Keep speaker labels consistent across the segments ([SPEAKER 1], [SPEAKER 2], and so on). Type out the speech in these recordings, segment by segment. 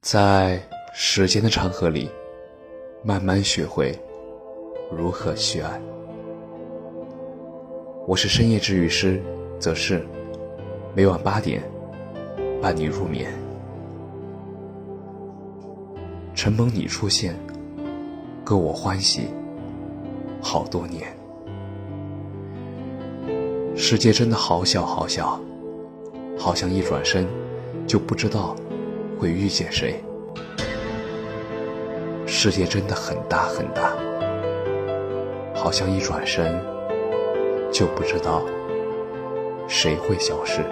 [SPEAKER 1] 在时间的长河里，慢慢学会如何去爱。我是深夜治愈师，则是每晚八点伴你入眠。承蒙你出现，够我欢喜好多年。世界真的好小好小，好像一转身就不知道会遇见谁。世界真的很大很大，好像一转身就不知道谁会消失。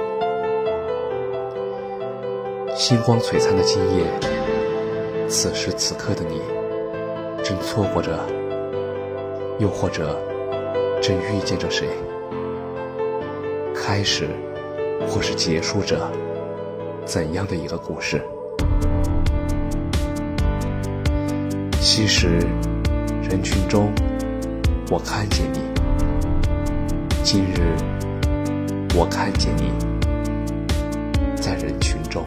[SPEAKER 1] 星光璀璨的今夜，此时此刻的你，正错过着，又或者正遇见着谁？开始，或是结束着怎样的一个故事？其实，人群中，我看见你。今日，我看见你，在人群中。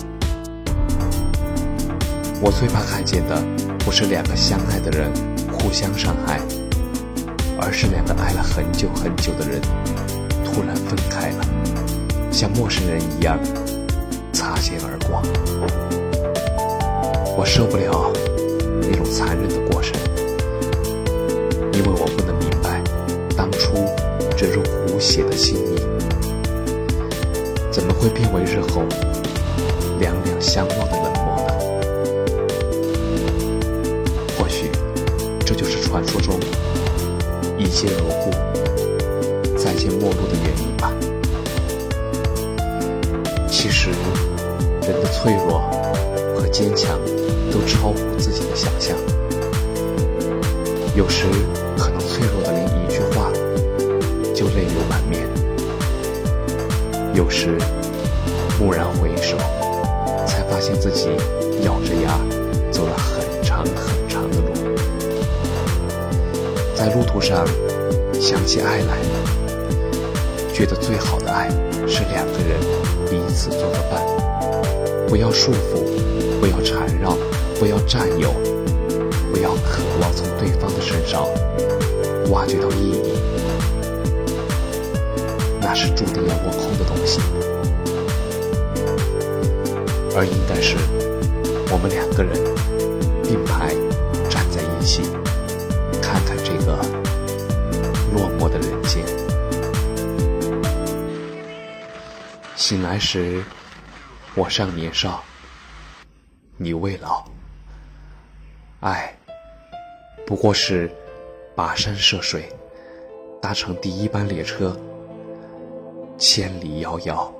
[SPEAKER 1] 我最怕看见的，不是两个相爱的人互相伤害，而是两个爱了很久很久的人突然分开了，像陌生人一样擦肩而过。我受不了那种残忍的过程，因为我不能明白当初这种骨血的心意，怎么会变为日后两两相望的冷漠呢？或许。这就是传说中一见如故、再见陌路的原因吧。其实，人的脆弱和坚强都超乎自己的想象。有时可能脆弱的连一句话就泪流满面；有时蓦然回首，才发现自己咬着牙走了很长很长的路。在路途上想起爱来，觉得最好的爱是两个人彼此做个伴，不要束缚，不要缠绕，不要占有，不要渴望从对方的身上挖掘到意义，那是注定要落空的东西。而应该是我们两个人并排站在一起。看看这个落寞的人间。醒来时，我尚年少，你未老。爱，不过是跋山涉水，搭乘第一班列车，千里遥遥，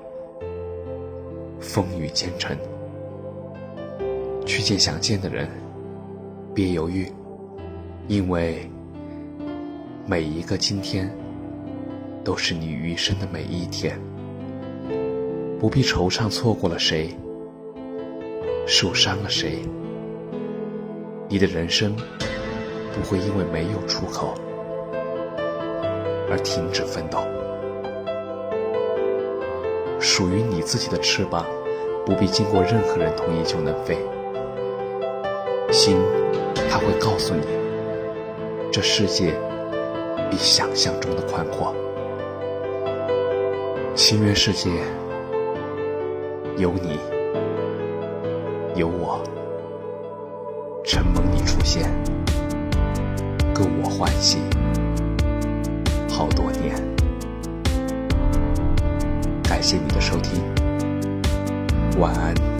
[SPEAKER 1] 风雨兼程，去见想见的人，别犹豫。因为每一个今天，都是你余生的每一天，不必惆怅错过了谁，受伤了谁，你的人生不会因为没有出口而停止奋斗。属于你自己的翅膀，不必经过任何人同意就能飞。心，它会告诉你。这世界比想象中的宽阔，心愿世界有你有我，承蒙你出现，够我欢喜好多年。感谢你的收听，晚安。